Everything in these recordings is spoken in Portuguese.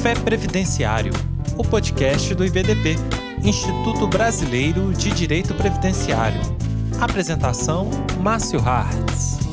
Café Previdenciário, o podcast do IBDP, Instituto Brasileiro de Direito Previdenciário. Apresentação: Márcio Hartz.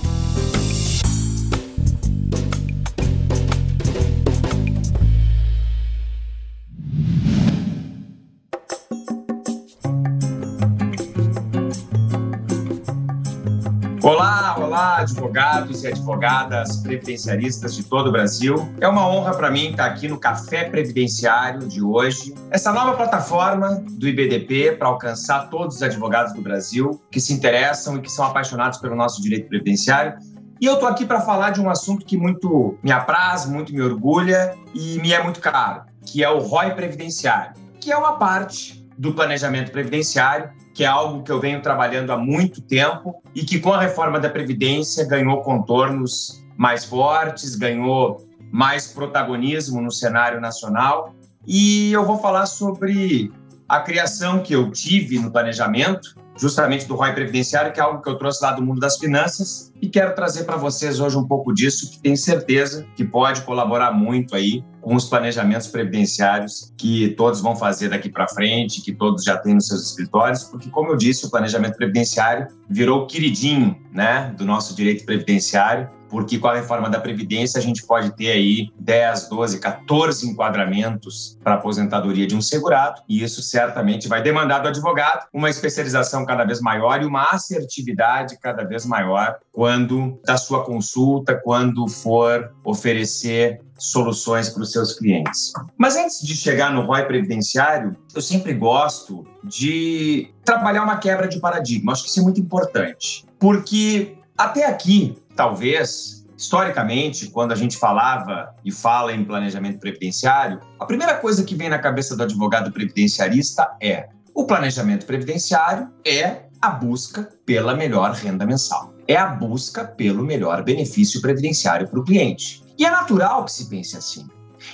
Advogados e advogadas previdenciaristas de todo o Brasil. É uma honra para mim estar aqui no Café Previdenciário de hoje. Essa nova plataforma do IBDP para alcançar todos os advogados do Brasil que se interessam e que são apaixonados pelo nosso direito previdenciário. E eu estou aqui para falar de um assunto que muito me apraz, muito me orgulha e me é muito caro, que é o ROI Previdenciário, que é uma parte do planejamento previdenciário que é algo que eu venho trabalhando há muito tempo e que, com a reforma da Previdência, ganhou contornos mais fortes, ganhou mais protagonismo no cenário nacional. E eu vou falar sobre a criação que eu tive no planejamento, justamente do ROI Previdenciário, que é algo que eu trouxe lá do mundo das finanças, e quero trazer para vocês hoje um pouco disso, que tenho certeza que pode colaborar muito aí com os planejamentos previdenciários que todos vão fazer daqui para frente, que todos já têm nos seus escritórios, porque, como eu disse, o planejamento previdenciário virou queridinho né, do nosso direito previdenciário porque com a reforma da Previdência a gente pode ter aí 10, 12, 14 enquadramentos para aposentadoria de um segurado, e isso certamente vai demandar do advogado uma especialização cada vez maior e uma assertividade cada vez maior quando da sua consulta, quando for oferecer soluções para os seus clientes. Mas antes de chegar no ROI previdenciário, eu sempre gosto de trabalhar uma quebra de paradigma. Acho que isso é muito importante, porque até aqui talvez, historicamente, quando a gente falava e fala em planejamento previdenciário, a primeira coisa que vem na cabeça do advogado previdenciarista é: o planejamento previdenciário é a busca pela melhor renda mensal. É a busca pelo melhor benefício previdenciário para o cliente. E é natural que se pense assim.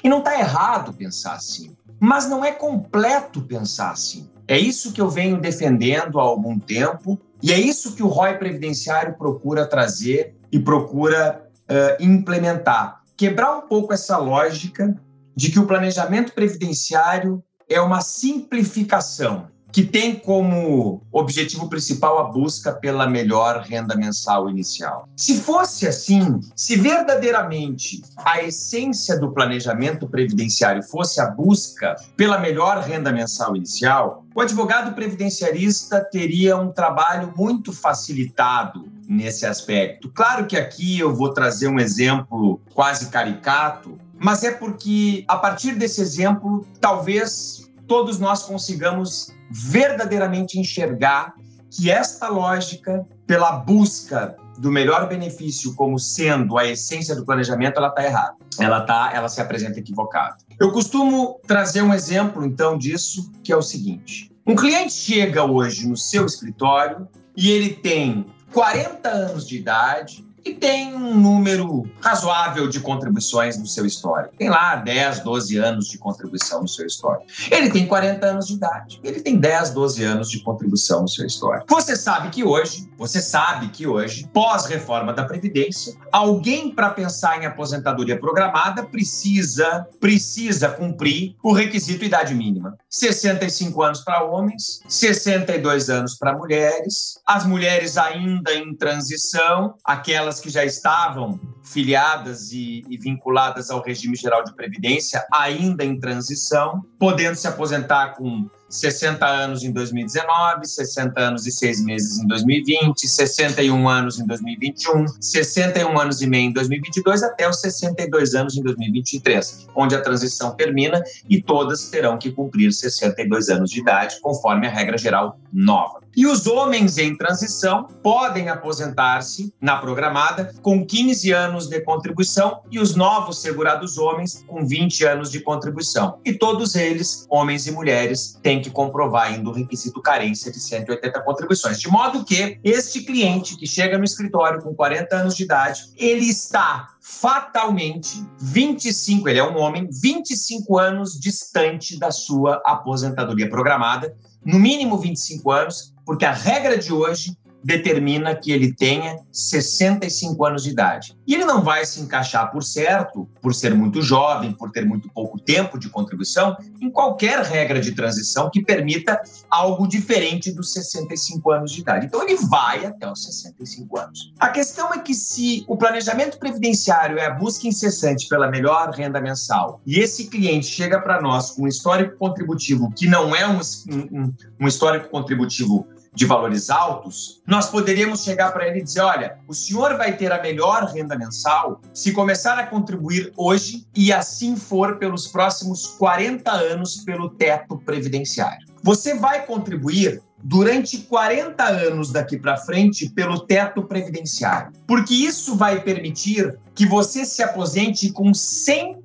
E não está errado pensar assim. Mas não é completo pensar assim. É isso que eu venho defendendo há algum tempo e é isso que o ROI previdenciário procura trazer e procura uh, implementar. Quebrar um pouco essa lógica de que o planejamento previdenciário é uma simplificação que tem como objetivo principal a busca pela melhor renda mensal inicial. Se fosse assim, se verdadeiramente a essência do planejamento previdenciário fosse a busca pela melhor renda mensal inicial, o advogado previdenciarista teria um trabalho muito facilitado nesse aspecto. Claro que aqui eu vou trazer um exemplo quase caricato, mas é porque a partir desse exemplo, talvez todos nós consigamos verdadeiramente enxergar que esta lógica, pela busca do melhor benefício como sendo a essência do planejamento, ela está errada. Ela tá, ela se apresenta equivocada. Eu costumo trazer um exemplo então disso, que é o seguinte: um cliente chega hoje no seu escritório e ele tem 40 anos de idade, e tem um número razoável de contribuições no seu histórico. Tem lá 10, 12 anos de contribuição no seu histórico. Ele tem 40 anos de idade. Ele tem 10, 12 anos de contribuição no seu histórico. Você sabe que hoje, você sabe que hoje, pós-reforma da Previdência, alguém para pensar em aposentadoria programada precisa precisa cumprir o requisito idade mínima. 65 anos para homens, 62 anos para mulheres, as mulheres ainda em transição, aquelas aquelas que já estavam filiadas e, e, vinculadas ao regime geral de previdência, ainda em transição, podendo se aposentar com 60 anos em 2019, 60 anos e 6 meses em 2020, 61 anos em 2021, 61 anos e meio em 2022, até os 62 anos em 2023, onde a transição termina e todas terão que cumprir 62 anos de idade, conforme a regra geral nova. E os homens em transição podem aposentar-se na programada com 15 anos de contribuição e os novos segurados homens com 20 anos de contribuição. E todos eles, homens e mulheres, têm que comprovar ainda o requisito carência de 180 contribuições. De modo que este cliente que chega no escritório com 40 anos de idade, ele está fatalmente 25, ele é um homem, 25 anos distante da sua aposentadoria programada, no mínimo 25 anos, porque a regra de hoje determina que ele tenha 65 anos de idade. E ele não vai se encaixar, por certo, por ser muito jovem, por ter muito pouco tempo de contribuição, em qualquer regra de transição que permita algo diferente dos 65 anos de idade. Então ele vai até os 65 anos. A questão é que se o planejamento previdenciário é a busca incessante pela melhor renda mensal e esse cliente chega para nós com um histórico contributivo que não é um, um, um histórico contributivo de valores altos, nós poderíamos chegar para ele e dizer: olha, o senhor vai ter a melhor renda mensal se começar a contribuir hoje e assim for pelos próximos 40 anos pelo teto previdenciário. Você vai contribuir durante 40 anos daqui para frente pelo teto previdenciário, porque isso vai permitir que você se aposente com 100%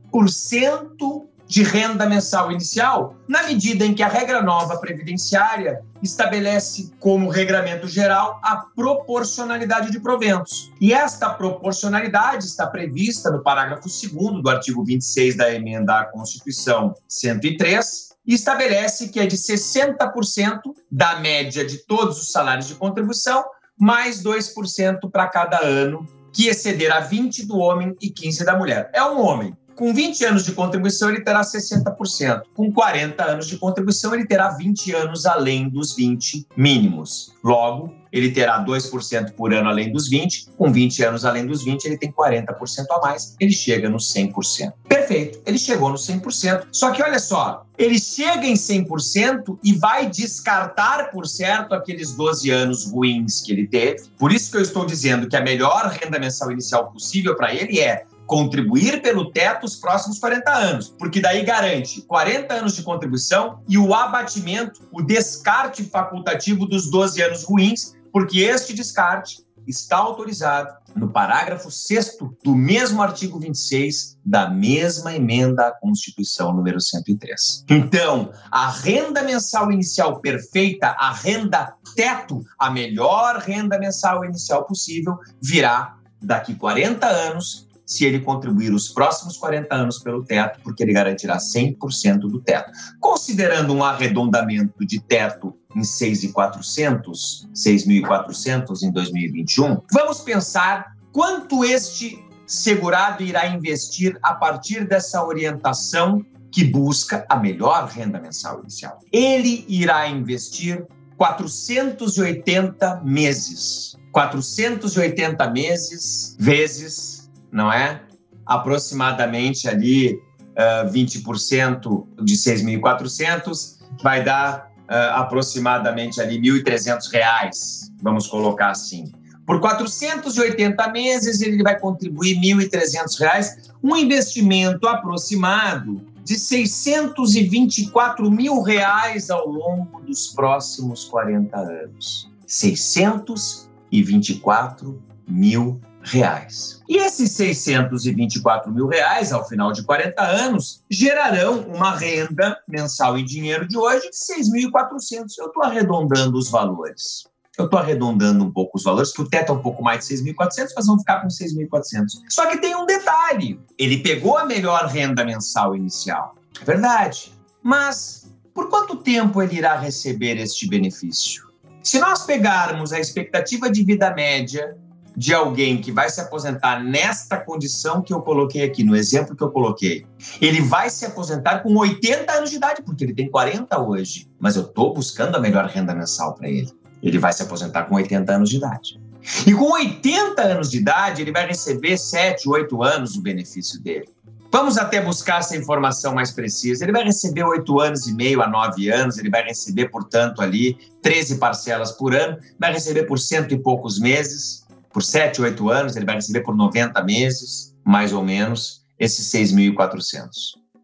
de renda mensal inicial, na medida em que a regra nova previdenciária estabelece como regramento geral a proporcionalidade de proventos. E esta proporcionalidade está prevista no parágrafo 2 do artigo 26 da emenda à Constituição 103 e estabelece que é de 60% da média de todos os salários de contribuição, mais 2% para cada ano que exceder a 20 do homem e 15 da mulher. É um homem com 20 anos de contribuição, ele terá 60%. Com 40 anos de contribuição, ele terá 20 anos além dos 20 mínimos. Logo, ele terá 2% por ano além dos 20, com 20 anos além dos 20, ele tem 40% a mais, ele chega no 100%. Perfeito, ele chegou no 100%. Só que olha só, ele chega em 100% e vai descartar, por certo, aqueles 12 anos ruins que ele teve. Por isso que eu estou dizendo que a melhor renda mensal inicial possível para ele é contribuir pelo teto os próximos 40 anos, porque daí garante 40 anos de contribuição e o abatimento, o descarte facultativo dos 12 anos ruins, porque este descarte está autorizado no parágrafo 6 do mesmo artigo 26 da mesma emenda à Constituição número 103. Então, a renda mensal inicial perfeita, a renda teto, a melhor renda mensal inicial possível, virá daqui 40 anos se ele contribuir os próximos 40 anos pelo teto, porque ele garantirá 100% do teto. Considerando um arredondamento de teto em 6.400, 6.400 em 2021, vamos pensar quanto este segurado irá investir a partir dessa orientação que busca a melhor renda mensal inicial. Ele irá investir 480 meses. 480 meses vezes não é? Aproximadamente ali uh, 20% de 6.400 vai dar uh, aproximadamente ali 1.300 reais, vamos colocar assim. Por 480 meses ele vai contribuir 1.300 reais, um investimento aproximado de 624 mil reais ao longo dos próximos 40 anos. 624 mil reais. E esses 624 mil reais, ao final de 40 anos, gerarão uma renda mensal em dinheiro de hoje de 6.400. Eu estou arredondando os valores. Eu estou arredondando um pouco os valores, que o teto é um pouco mais de 6.400, mas vamos ficar com 6.400. Só que tem um detalhe: ele pegou a melhor renda mensal inicial. É verdade. Mas por quanto tempo ele irá receber este benefício? Se nós pegarmos a expectativa de vida média de alguém que vai se aposentar nesta condição que eu coloquei aqui, no exemplo que eu coloquei. Ele vai se aposentar com 80 anos de idade, porque ele tem 40 hoje, mas eu estou buscando a melhor renda mensal para ele. Ele vai se aposentar com 80 anos de idade. E com 80 anos de idade, ele vai receber 7, 8 anos o benefício dele. Vamos até buscar essa informação mais precisa. Ele vai receber 8 anos e meio a 9 anos, ele vai receber, portanto, ali 13 parcelas por ano, vai receber por cento e poucos meses por 7, 8 anos, ele vai receber por 90 meses, mais ou menos, esses 6.400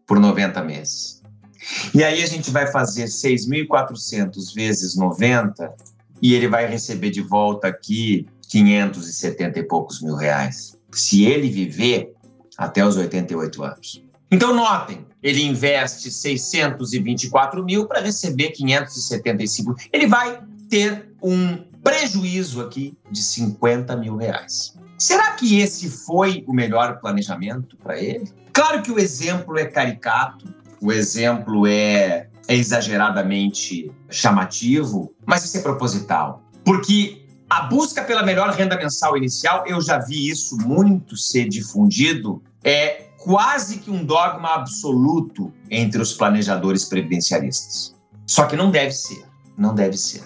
por 90 meses. E aí a gente vai fazer 6.400 vezes 90 e ele vai receber de volta aqui 570 e poucos mil reais. Se ele viver até os 88 anos. Então, notem, ele investe 624 mil para receber 575. Ele vai ter um prejuízo aqui de 50 mil reais. Será que esse foi o melhor planejamento para ele? Claro que o exemplo é caricato, o exemplo é, é exageradamente chamativo, mas isso é proposital. Porque A busca pela melhor renda mensal inicial, eu já vi isso muito ser difundido, é quase que um dogma absoluto entre os planejadores previdenciaristas. Só que não deve ser, não deve ser.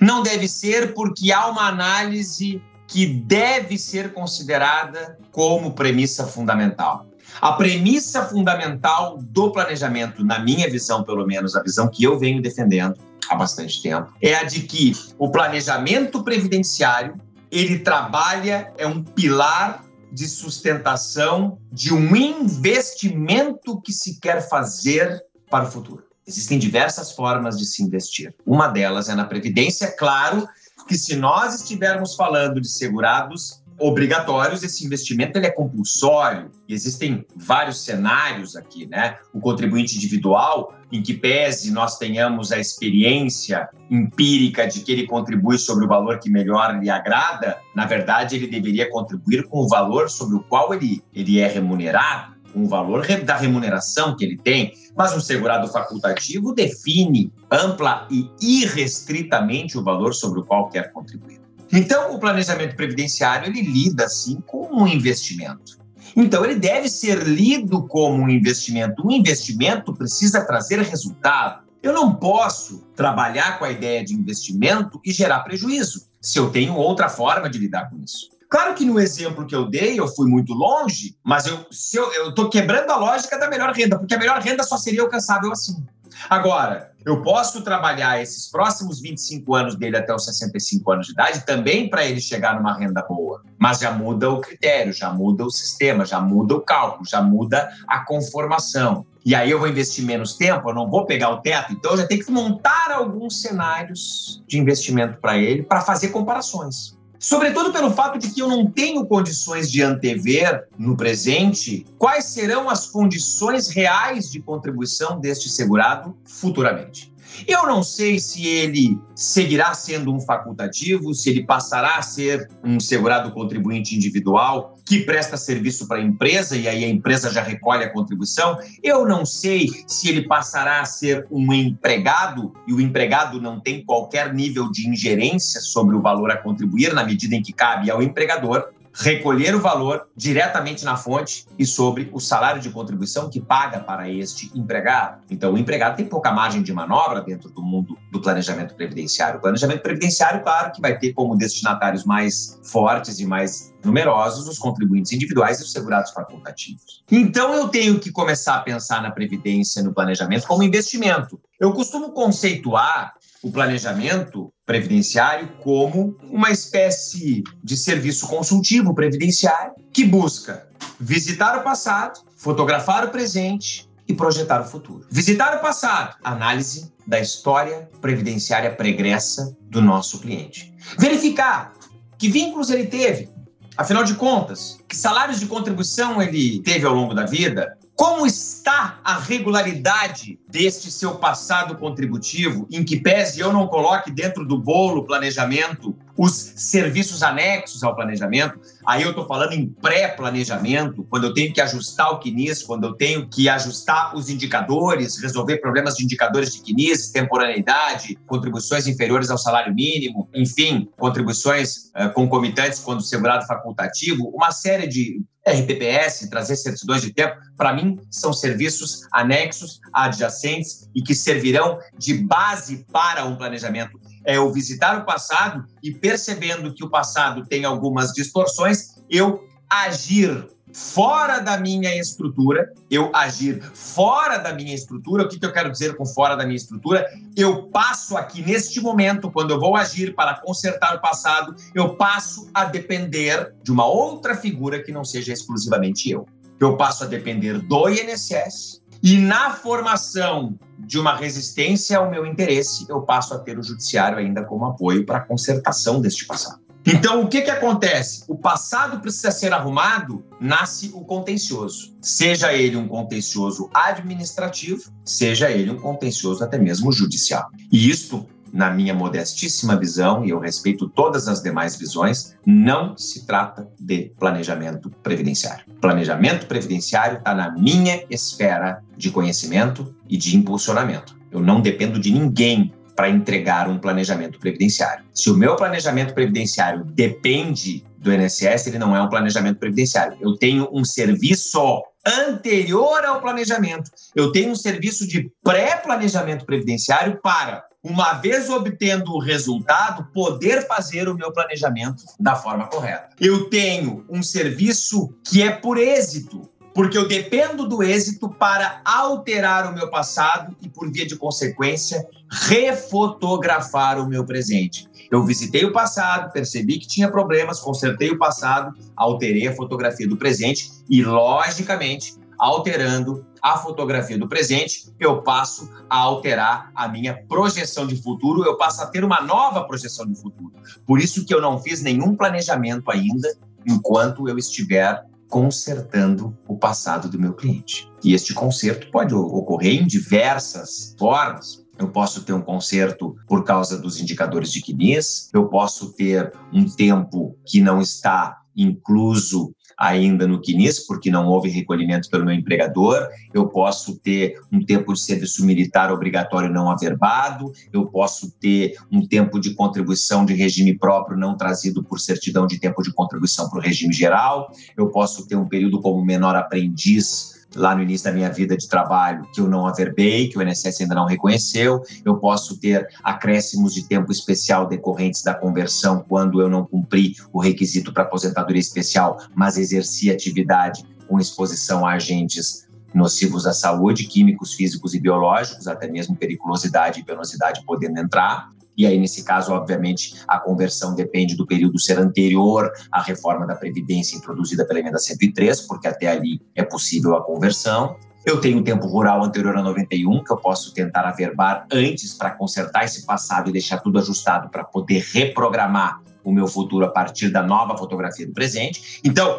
Não deve ser porque há uma análise que deve ser considerada como premissa fundamental. A premissa fundamental do planejamento, na minha visão, pelo menos a visão que eu venho defendendo há bastante tempo, é a de que o planejamento previdenciário ele trabalha é um pilar de sustentação de um investimento que se quer fazer para o futuro. Existem diversas formas de se investir. Uma delas é na previdência, claro que se nós estivermos falando de segurados obrigatórios, esse investimento ele é compulsório. E existem vários cenários aqui, né? O contribuinte individual, em que pese nós tenhamos a experiência empírica de que ele contribui sobre o valor que melhor lhe agrada, na verdade ele deveria contribuir com o valor sobre o qual ele, ele é remunerado, o valor da remuneração que ele tem. Mas um segurado facultativo define ampla e irrestritamente o valor sobre o qual quer contribuir. Então, o planejamento previdenciário ele lida assim com um investimento. Então, ele deve ser lido como um investimento. Um investimento precisa trazer resultado. Eu não posso trabalhar com a ideia de investimento e gerar prejuízo, se eu tenho outra forma de lidar com isso. Claro que no exemplo que eu dei, eu fui muito longe, mas eu estou quebrando a lógica da melhor renda, porque a melhor renda só seria alcançável assim. Agora, eu posso trabalhar esses próximos 25 anos dele até os 65 anos de idade também para ele chegar numa renda boa. Mas já muda o critério, já muda o sistema, já muda o cálculo, já muda a conformação. E aí eu vou investir menos tempo, eu não vou pegar o teto, então eu já tenho que montar alguns cenários de investimento para ele para fazer comparações. Sobretudo pelo fato de que eu não tenho condições de antever no presente quais serão as condições reais de contribuição deste segurado futuramente. Eu não sei se ele seguirá sendo um facultativo, se ele passará a ser um segurado contribuinte individual que presta serviço para a empresa e aí a empresa já recolhe a contribuição. Eu não sei se ele passará a ser um empregado e o empregado não tem qualquer nível de ingerência sobre o valor a contribuir na medida em que cabe ao empregador recolher o valor diretamente na fonte e sobre o salário de contribuição que paga para este empregado. Então, o empregado tem pouca margem de manobra dentro do mundo do planejamento previdenciário. O planejamento previdenciário, claro, que vai ter como destinatários mais fortes e mais numerosos os contribuintes individuais e os segurados facultativos. Então, eu tenho que começar a pensar na previdência, no planejamento, como investimento. Eu costumo conceituar o planejamento previdenciário como uma espécie de serviço consultivo previdenciário que busca visitar o passado, fotografar o presente e projetar o futuro. Visitar o passado, análise da história previdenciária pregressa do nosso cliente. Verificar que vínculos ele teve, afinal de contas, que salários de contribuição ele teve ao longo da vida, como está a regularidade deste seu passado contributivo, em que pese eu não coloque dentro do bolo planejamento os serviços anexos ao planejamento? Aí eu estou falando em pré-planejamento, quando eu tenho que ajustar o CNIS, quando eu tenho que ajustar os indicadores, resolver problemas de indicadores de CNIS, temporaneidade, contribuições inferiores ao salário mínimo, enfim, contribuições uh, concomitantes quando segurado facultativo, uma série de RPPS, trazer certidões de tempo, para mim são serviços anexos, adjacentes e que servirão de base para um planejamento. É eu visitar o passado e percebendo que o passado tem algumas distorções, eu agir fora da minha estrutura, eu agir fora da minha estrutura. O que, que eu quero dizer com fora da minha estrutura? Eu passo aqui neste momento, quando eu vou agir para consertar o passado, eu passo a depender de uma outra figura que não seja exclusivamente eu. Eu passo a depender do INSS e na formação de uma resistência ao meu interesse, eu passo a ter o judiciário ainda como apoio para a consertação deste passado. Então, o que, que acontece? O passado precisa ser arrumado, nasce o contencioso. Seja ele um contencioso administrativo, seja ele um contencioso até mesmo judicial. E isto, na minha modestíssima visão, e eu respeito todas as demais visões, não se trata de planejamento previdenciário. Planejamento previdenciário está na minha esfera de conhecimento e de impulsionamento. Eu não dependo de ninguém para entregar um planejamento previdenciário. Se o meu planejamento previdenciário depende do INSS, ele não é um planejamento previdenciário. Eu tenho um serviço anterior ao planejamento. Eu tenho um serviço de pré-planejamento previdenciário para, uma vez obtendo o resultado, poder fazer o meu planejamento da forma correta. Eu tenho um serviço que é por êxito porque eu dependo do êxito para alterar o meu passado e, por via de consequência, refotografar o meu presente. Eu visitei o passado, percebi que tinha problemas, consertei o passado, alterei a fotografia do presente e, logicamente, alterando a fotografia do presente, eu passo a alterar a minha projeção de futuro, eu passo a ter uma nova projeção de futuro. Por isso que eu não fiz nenhum planejamento ainda enquanto eu estiver consertando o passado do meu cliente. E este conserto pode ocorrer em diversas formas. Eu posso ter um conserto por causa dos indicadores de CNIS, eu posso ter um tempo que não está incluso ainda no CNIS, porque não houve recolhimento pelo meu empregador, eu posso ter um tempo de serviço militar obrigatório não averbado, eu posso ter um tempo de contribuição de regime próprio não trazido por certidão de tempo de contribuição para o regime geral, eu posso ter um período como menor aprendiz lá no início da minha vida de trabalho que eu não averbei, que o INSS ainda não reconheceu. Eu posso ter acréscimos de tempo especial decorrentes da conversão quando eu não cumpri o requisito para aposentadoria especial, mas exerci atividade com exposição a agentes nocivos à saúde, químicos, físicos e biológicos, até mesmo periculosidade e penosidade podendo entrar. E aí, nesse caso, obviamente, a conversão depende do período ser anterior à reforma da Previdência introduzida pela emenda 103, porque até ali é possível a conversão. Eu tenho um tempo rural anterior a 91, que eu posso tentar averbar antes para consertar esse passado e deixar tudo ajustado para poder reprogramar o meu futuro a partir da nova fotografia do presente. Então,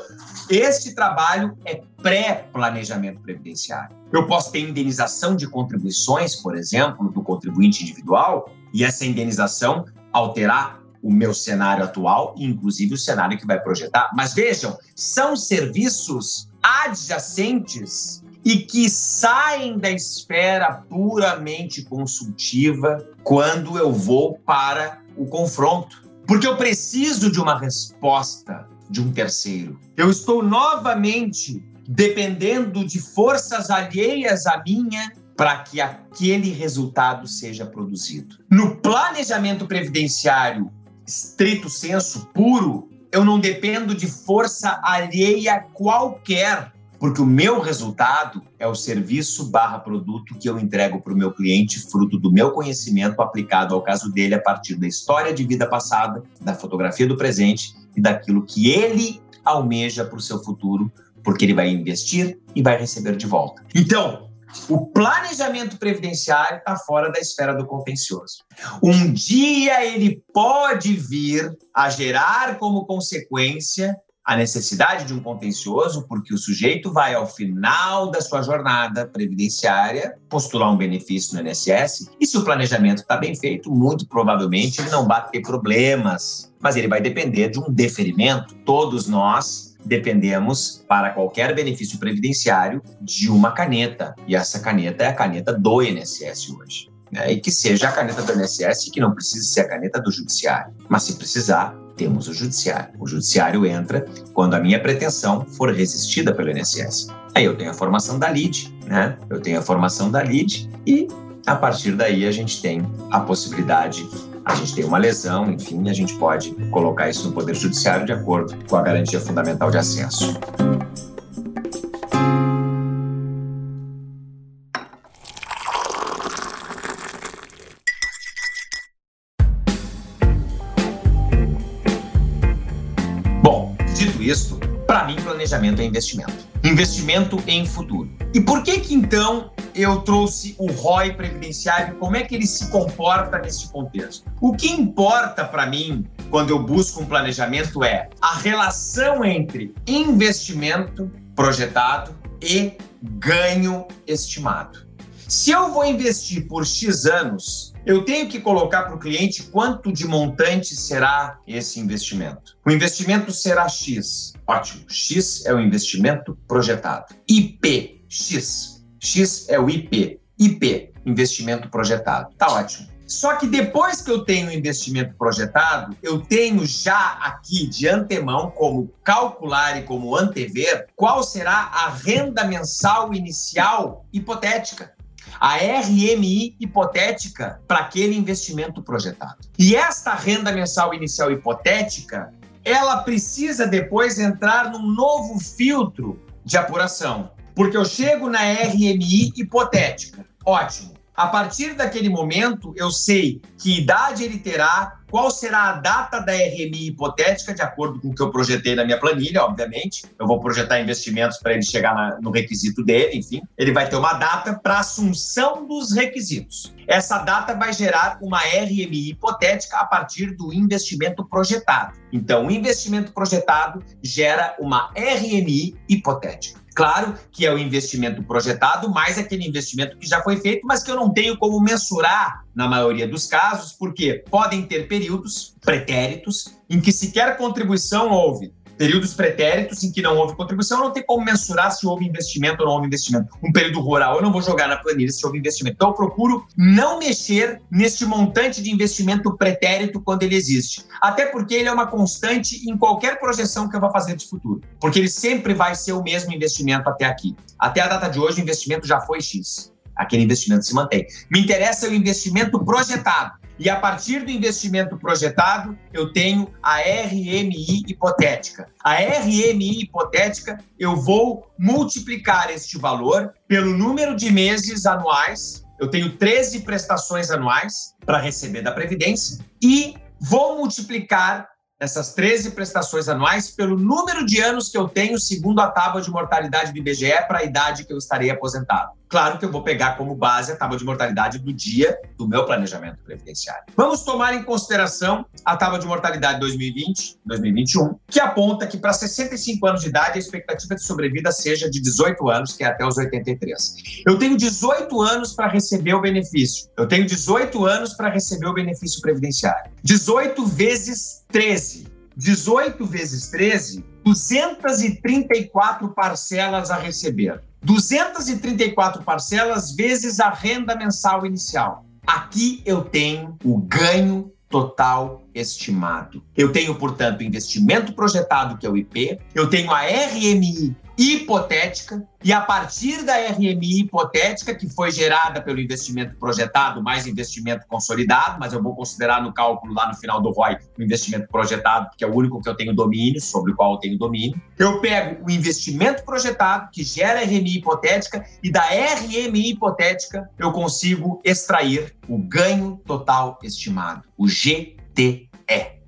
este trabalho é pré-planejamento previdenciário. Eu posso ter indenização de contribuições, por exemplo, do contribuinte individual, e essa indenização alterar o meu cenário atual, inclusive o cenário que vai projetar. Mas vejam, são serviços adjacentes e que saem da esfera puramente consultiva quando eu vou para o confronto. Porque eu preciso de uma resposta de um terceiro. Eu estou novamente dependendo de forças alheias à minha para que aquele resultado seja produzido. No planejamento previdenciário estrito senso puro, eu não dependo de força alheia qualquer, porque o meu resultado é o serviço barra produto que eu entrego para o meu cliente, fruto do meu conhecimento aplicado ao caso dele a partir da história de vida passada, da fotografia do presente e daquilo que ele almeja para o seu futuro, porque ele vai investir e vai receber de volta. Então, o planejamento previdenciário está fora da esfera do contencioso. Um dia ele pode vir a gerar como consequência a necessidade de um contencioso, porque o sujeito vai, ao final da sua jornada previdenciária, postular um benefício no INSS, e se o planejamento está bem feito, muito provavelmente ele não vai ter problemas, mas ele vai depender de um deferimento. Todos nós dependemos, para qualquer benefício previdenciário, de uma caneta. E essa caneta é a caneta do INSS hoje. Né? E que seja a caneta do INSS, que não precise ser a caneta do Judiciário. Mas se precisar, temos o Judiciário. O Judiciário entra quando a minha pretensão for resistida pelo INSS. Aí eu tenho a formação da LID, né? Eu tenho a formação da LID e a partir daí a gente tem a possibilidade a gente tem uma lesão, enfim, a gente pode colocar isso no Poder Judiciário de acordo com a garantia fundamental de acesso. Mim planejamento é investimento. Investimento em futuro. E por que que então eu trouxe o ROI previdenciário, como é que ele se comporta nesse contexto. O que importa para mim quando eu busco um planejamento é a relação entre investimento projetado e ganho estimado. Se eu vou investir por X anos, eu tenho que colocar para o cliente quanto de montante será esse investimento. O investimento será X. Ótimo. X é o investimento projetado. IP, X X é o IP. IP, investimento projetado. Tá ótimo. Só que depois que eu tenho o investimento projetado, eu tenho já aqui de antemão como calcular e como antever qual será a renda mensal inicial hipotética a RMI hipotética para aquele investimento projetado. E esta renda mensal inicial hipotética, ela precisa depois entrar num novo filtro de apuração, porque eu chego na RMI hipotética. Ótimo. A partir daquele momento, eu sei que idade ele terá, qual será a data da RMI hipotética, de acordo com o que eu projetei na minha planilha, obviamente. Eu vou projetar investimentos para ele chegar na, no requisito dele, enfim. Ele vai ter uma data para assunção dos requisitos. Essa data vai gerar uma RMI hipotética a partir do investimento projetado. Então, o investimento projetado gera uma RMI hipotética. Claro que é o investimento projetado, mais aquele investimento que já foi feito, mas que eu não tenho como mensurar na maioria dos casos, porque podem ter períodos pretéritos em que sequer contribuição houve períodos pretéritos em que não houve contribuição, não tem como mensurar se houve investimento ou não houve investimento. Um período rural, eu não vou jogar na planilha se houve investimento. Então, eu procuro não mexer neste montante de investimento pretérito quando ele existe. Até porque ele é uma constante em qualquer projeção que eu vá fazer de futuro. Porque ele sempre vai ser o mesmo investimento até aqui. Até a data de hoje, o investimento já foi X aquele investimento se mantém. Me interessa o investimento projetado. E a partir do investimento projetado, eu tenho a RMI hipotética. A RMI hipotética, eu vou multiplicar este valor pelo número de meses anuais. Eu tenho 13 prestações anuais para receber da Previdência e vou multiplicar essas 13 prestações anuais pelo número de anos que eu tenho segundo a tábua de mortalidade do IBGE para a idade que eu estarei aposentado. Claro que eu vou pegar como base a tábua de mortalidade do dia do meu planejamento previdenciário. Vamos tomar em consideração a tábua de mortalidade 2020, 2021, que aponta que para 65 anos de idade a expectativa de sobrevida seja de 18 anos, que é até os 83. Eu tenho 18 anos para receber o benefício. Eu tenho 18 anos para receber o benefício previdenciário. 18 vezes 13. 18 vezes 13, 234 parcelas a receber. 234 parcelas vezes a renda mensal inicial. Aqui eu tenho o ganho total estimado. Eu tenho, portanto, investimento projetado, que é o IP, eu tenho a RMI hipotética, e a partir da RMI hipotética, que foi gerada pelo investimento projetado mais investimento consolidado, mas eu vou considerar no cálculo lá no final do ROI o investimento projetado, que é o único que eu tenho domínio, sobre o qual eu tenho domínio. Eu pego o investimento projetado, que gera RMI hipotética, e da RMI hipotética eu consigo extrair o ganho total estimado, o GTE.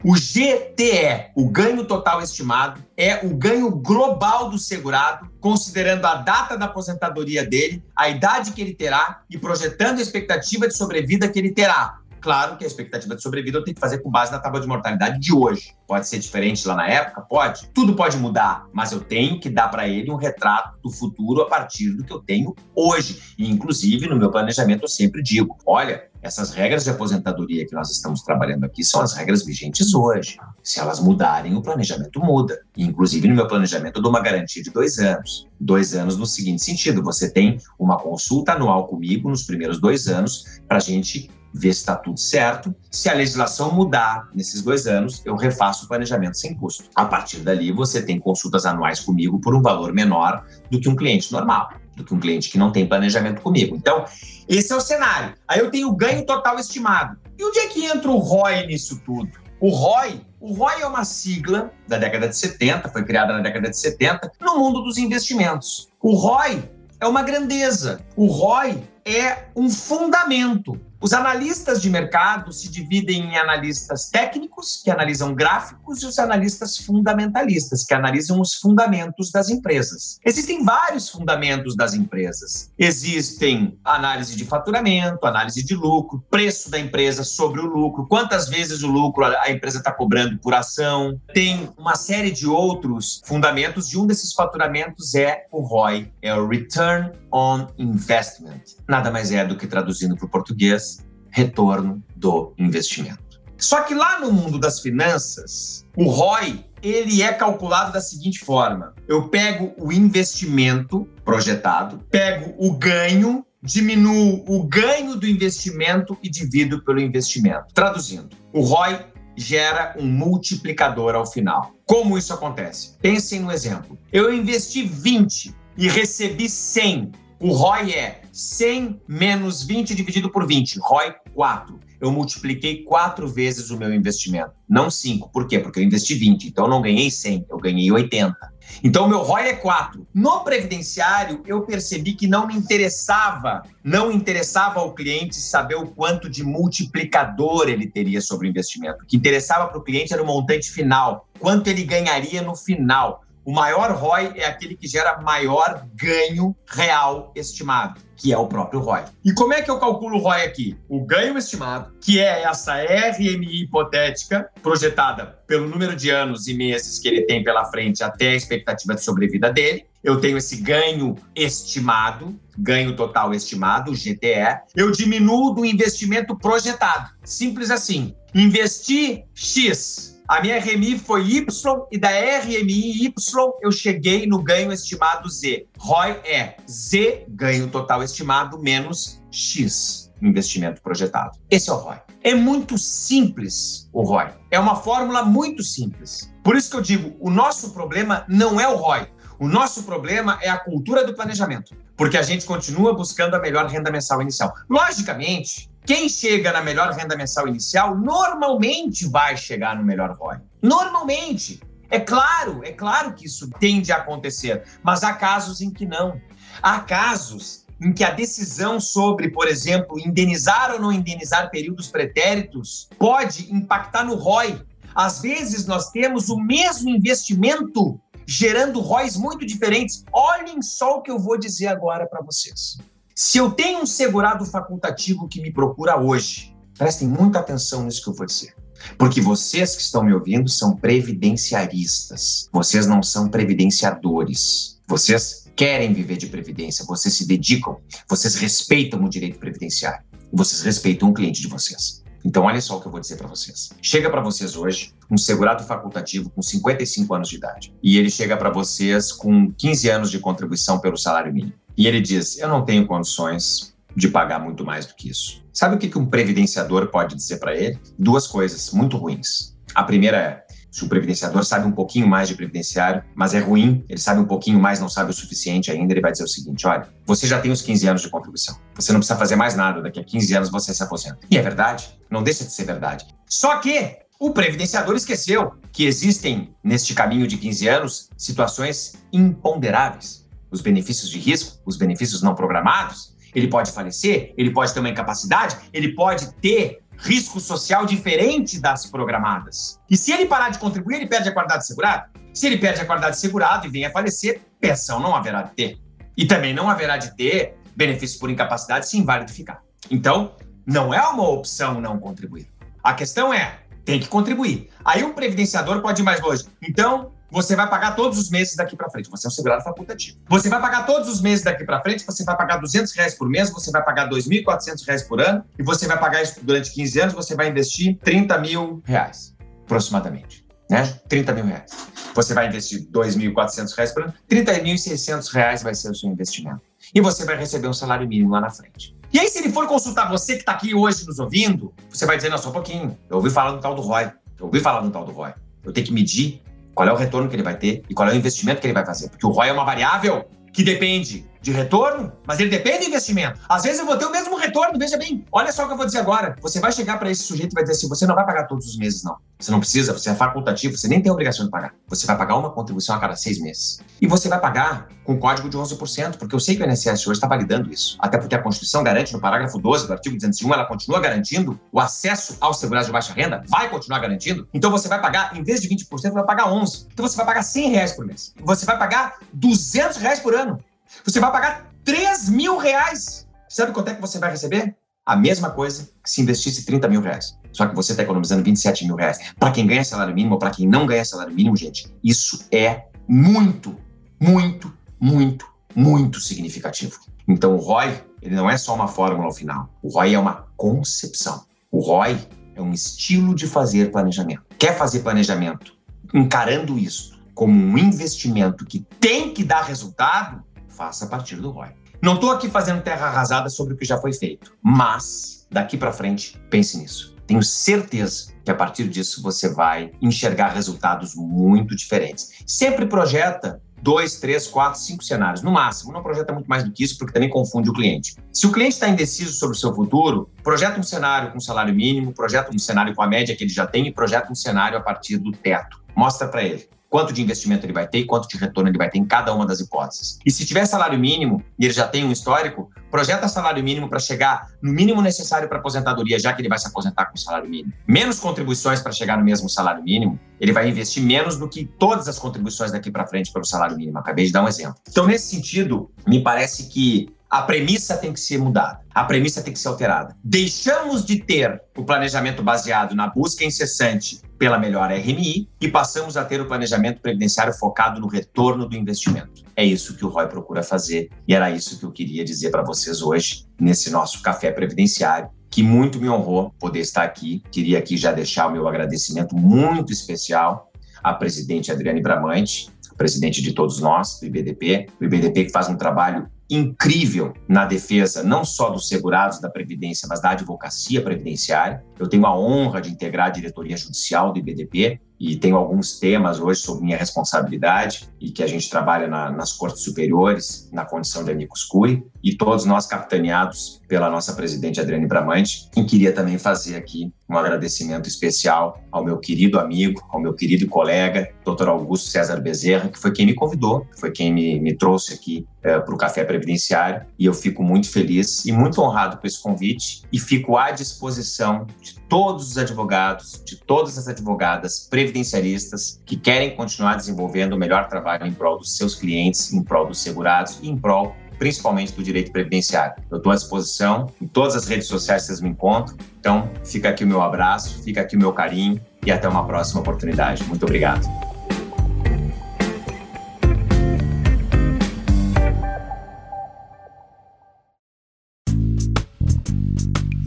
O GTE, o ganho total estimado, é o ganho global do segurado, considerando a data da aposentadoria dele, a idade que ele terá e projetando a expectativa de sobrevida que ele terá. Claro que a expectativa de sobrevida eu tenho que fazer com base na tábua de mortalidade de hoje. Pode ser diferente lá na época? Pode. Tudo pode mudar, mas eu tenho que dar para ele um retrato do futuro a partir do que eu tenho hoje. E, inclusive, no meu planejamento, eu sempre digo: olha, essas regras de aposentadoria que nós estamos trabalhando aqui são as regras vigentes hoje. Se elas mudarem, o planejamento muda. Inclusive, no meu planejamento, eu dou uma garantia de dois anos. Dois anos no seguinte sentido: você tem uma consulta anual comigo nos primeiros dois anos para a gente ver se está tudo certo. Se a legislação mudar nesses dois anos, eu refaço o planejamento sem custo. A partir dali, você tem consultas anuais comigo por um valor menor do que um cliente normal, do que um cliente que não tem planejamento comigo. Então, esse é o cenário. Aí eu tenho o ganho total estimado. E onde é que entra o ROI nisso tudo? O ROI, o ROI é uma sigla da década de 70, foi criada na década de 70, no mundo dos investimentos. O ROI é uma grandeza. O ROI é um fundamento. Os analistas de mercado se dividem em analistas técnicos, que analisam gráficos, e os analistas fundamentalistas, que analisam os fundamentos das empresas. Existem vários fundamentos das empresas. Existem análise de faturamento, análise de lucro, preço da empresa sobre o lucro, quantas vezes o lucro a empresa está cobrando por ação. Tem uma série de outros fundamentos, e um desses faturamentos é o ROI, é o Return on Investment. Nada mais é do que traduzindo para o português, retorno do investimento. Só que lá no mundo das finanças, o ROI ele é calculado da seguinte forma: eu pego o investimento projetado, pego o ganho diminuo o ganho do investimento e divido pelo investimento. Traduzindo, o ROI gera um multiplicador ao final. Como isso acontece? Pensem no exemplo. Eu investi 20 e recebi 100. O ROI é 100 menos 20 dividido por 20. ROI 4 eu multipliquei quatro vezes o meu investimento, não cinco. Por quê? Porque eu investi 20, então eu não ganhei 100, eu ganhei 80. Então, meu ROI é 4. No previdenciário, eu percebi que não me interessava, não interessava ao cliente saber o quanto de multiplicador ele teria sobre o investimento. O que interessava para o cliente era o montante final, quanto ele ganharia no final. O maior ROI é aquele que gera maior ganho real estimado, que é o próprio ROI. E como é que eu calculo o ROI aqui? O ganho estimado, que é essa RMI hipotética, projetada pelo número de anos e meses que ele tem pela frente até a expectativa de sobrevida dele. Eu tenho esse ganho estimado, ganho total estimado, GTE. Eu diminuo do investimento projetado. Simples assim. Investi X a minha RMI foi Y e da RMI Y eu cheguei no ganho estimado Z. ROI é Z, ganho total estimado, menos X, investimento projetado. Esse é o ROI. É muito simples o ROI. É uma fórmula muito simples. Por isso que eu digo, o nosso problema não é o ROI. O nosso problema é a cultura do planejamento, porque a gente continua buscando a melhor renda mensal inicial. Logicamente, quem chega na melhor renda mensal inicial normalmente vai chegar no melhor ROI. Normalmente. É claro, é claro que isso tende a acontecer, mas há casos em que não. Há casos em que a decisão sobre, por exemplo, indenizar ou não indenizar períodos pretéritos pode impactar no ROI. Às vezes nós temos o mesmo investimento gerando ROIs muito diferentes. Olhem só o que eu vou dizer agora para vocês. Se eu tenho um segurado facultativo que me procura hoje, prestem muita atenção nisso que eu vou dizer. Porque vocês que estão me ouvindo são previdenciaristas. Vocês não são previdenciadores. Vocês querem viver de previdência, vocês se dedicam, vocês respeitam o direito previdenciário. Vocês respeitam o cliente de vocês. Então, olha só o que eu vou dizer para vocês. Chega para vocês hoje um segurado facultativo com 55 anos de idade. E ele chega para vocês com 15 anos de contribuição pelo salário mínimo. E ele diz: Eu não tenho condições de pagar muito mais do que isso. Sabe o que um previdenciador pode dizer para ele? Duas coisas muito ruins. A primeira é: se o previdenciador sabe um pouquinho mais de previdenciário, mas é ruim, ele sabe um pouquinho mais, não sabe o suficiente ainda, ele vai dizer o seguinte: olha, você já tem os 15 anos de contribuição. Você não precisa fazer mais nada, daqui a 15 anos você se aposenta. E é verdade, não deixa de ser verdade. Só que o previdenciador esqueceu que existem, neste caminho de 15 anos, situações imponderáveis os benefícios de risco, os benefícios não programados. Ele pode falecer, ele pode ter uma incapacidade, ele pode ter risco social diferente das programadas. E se ele parar de contribuir, ele perde a qualidade de segurado. Se ele perde a qualidade de segurado e vem a falecer, pensão não haverá de ter. E também não haverá de ter benefícios por incapacidade se inválido ficar. Então, não é uma opção não contribuir. A questão é, tem que contribuir. Aí um previdenciador pode ir mais longe. Então, você vai pagar todos os meses daqui para frente. Você é um segurado facultativo. Você vai pagar todos os meses daqui para frente, você vai pagar 200 reais por mês, você vai pagar 2.400 reais por ano, e você vai pagar isso durante 15 anos, você vai investir 30 mil reais, aproximadamente. Né? 30 mil reais. Você vai investir 2.400 reais por ano, 30.600 reais vai ser o seu investimento. E você vai receber um salário mínimo lá na frente. E aí, se ele for consultar você que está aqui hoje nos ouvindo, você vai dizer, não, só um pouquinho. Eu ouvi falar no tal do ROI. Eu ouvi falar no tal do ROI. Eu tenho que medir qual é o retorno que ele vai ter e qual é o investimento que ele vai fazer. Porque o ROI é uma variável que depende de retorno, mas ele depende do investimento. Às vezes eu vou ter o mesmo retorno, veja bem. Olha só o que eu vou dizer agora. Você vai chegar para esse sujeito e vai dizer assim: você não vai pagar todos os meses, não. Você não precisa, você é facultativo, você nem tem obrigação de pagar. Você vai pagar uma contribuição a cada seis meses. E você vai pagar com código de 11%, porque eu sei que o INSS hoje está validando isso. Até porque a Constituição garante, no parágrafo 12 do artigo 201, ela continua garantindo o acesso ao segurado de baixa renda, vai continuar garantindo. Então você vai pagar, em vez de 20%, você vai pagar 11%. Então você vai pagar 100 reais por mês. Você vai pagar 200 reais por ano. Você vai pagar 3 mil reais. Sabe quanto é que você vai receber? A mesma coisa que se investisse 30 mil reais. Só que você está economizando 27 mil reais. Para quem ganha salário mínimo ou para quem não ganha salário mínimo, gente, isso é muito, muito, muito, muito significativo. Então, o ROI, ele não é só uma fórmula ao final. O ROI é uma concepção. O ROI é um estilo de fazer planejamento. Quer fazer planejamento encarando isso como um investimento que tem que dar resultado? Faça a partir do ROI. Não estou aqui fazendo terra arrasada sobre o que já foi feito, mas daqui para frente, pense nisso. Tenho certeza que a partir disso você vai enxergar resultados muito diferentes. Sempre projeta dois, três, quatro, cinco cenários, no máximo. Não projeta muito mais do que isso, porque também confunde o cliente. Se o cliente está indeciso sobre o seu futuro, projeta um cenário com salário mínimo, projeta um cenário com a média que ele já tem e projeta um cenário a partir do teto. Mostra para ele quanto de investimento ele vai ter e quanto de retorno ele vai ter em cada uma das hipóteses. E se tiver salário mínimo e ele já tem um histórico, projeta salário mínimo para chegar no mínimo necessário para aposentadoria, já que ele vai se aposentar com salário mínimo. Menos contribuições para chegar no mesmo salário mínimo, ele vai investir menos do que todas as contribuições daqui para frente pelo salário mínimo. Acabei de dar um exemplo. Então, nesse sentido, me parece que a premissa tem que ser mudada, a premissa tem que ser alterada. Deixamos de ter o planejamento baseado na busca incessante pela melhor RMI e passamos a ter o planejamento previdenciário focado no retorno do investimento. É isso que o ROI procura fazer e era isso que eu queria dizer para vocês hoje nesse nosso café previdenciário que muito me honrou poder estar aqui. Queria aqui já deixar o meu agradecimento muito especial à presidente Adriane Bramante, presidente de todos nós, do IBDP, o IBDP que faz um trabalho incrível na defesa não só dos segurados da Previdência, mas da advocacia previdenciária. Eu tenho a honra de integrar a diretoria judicial do IBDP e tenho alguns temas hoje sob minha responsabilidade e que a gente trabalha na, nas cortes superiores, na condição de amicus curi, e todos nós capitaneados pela nossa presidente Adriane Bramante, e queria também fazer aqui um agradecimento especial ao meu querido amigo, ao meu querido colega, Dr. Augusto César Bezerra, que foi quem me convidou, foi quem me, me trouxe aqui é, para o Café Previdenciário, e eu fico muito feliz e muito honrado com esse convite, e fico à disposição de todos os advogados, de todas as advogadas previdenciaristas que querem continuar desenvolvendo o melhor trabalho em prol dos seus clientes, em prol dos segurados e em prol principalmente do direito previdenciário. Eu estou à disposição em todas as redes sociais que vocês me encontram. Então, fica aqui o meu abraço, fica aqui o meu carinho e até uma próxima oportunidade. Muito obrigado.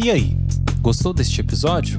E aí, gostou deste episódio?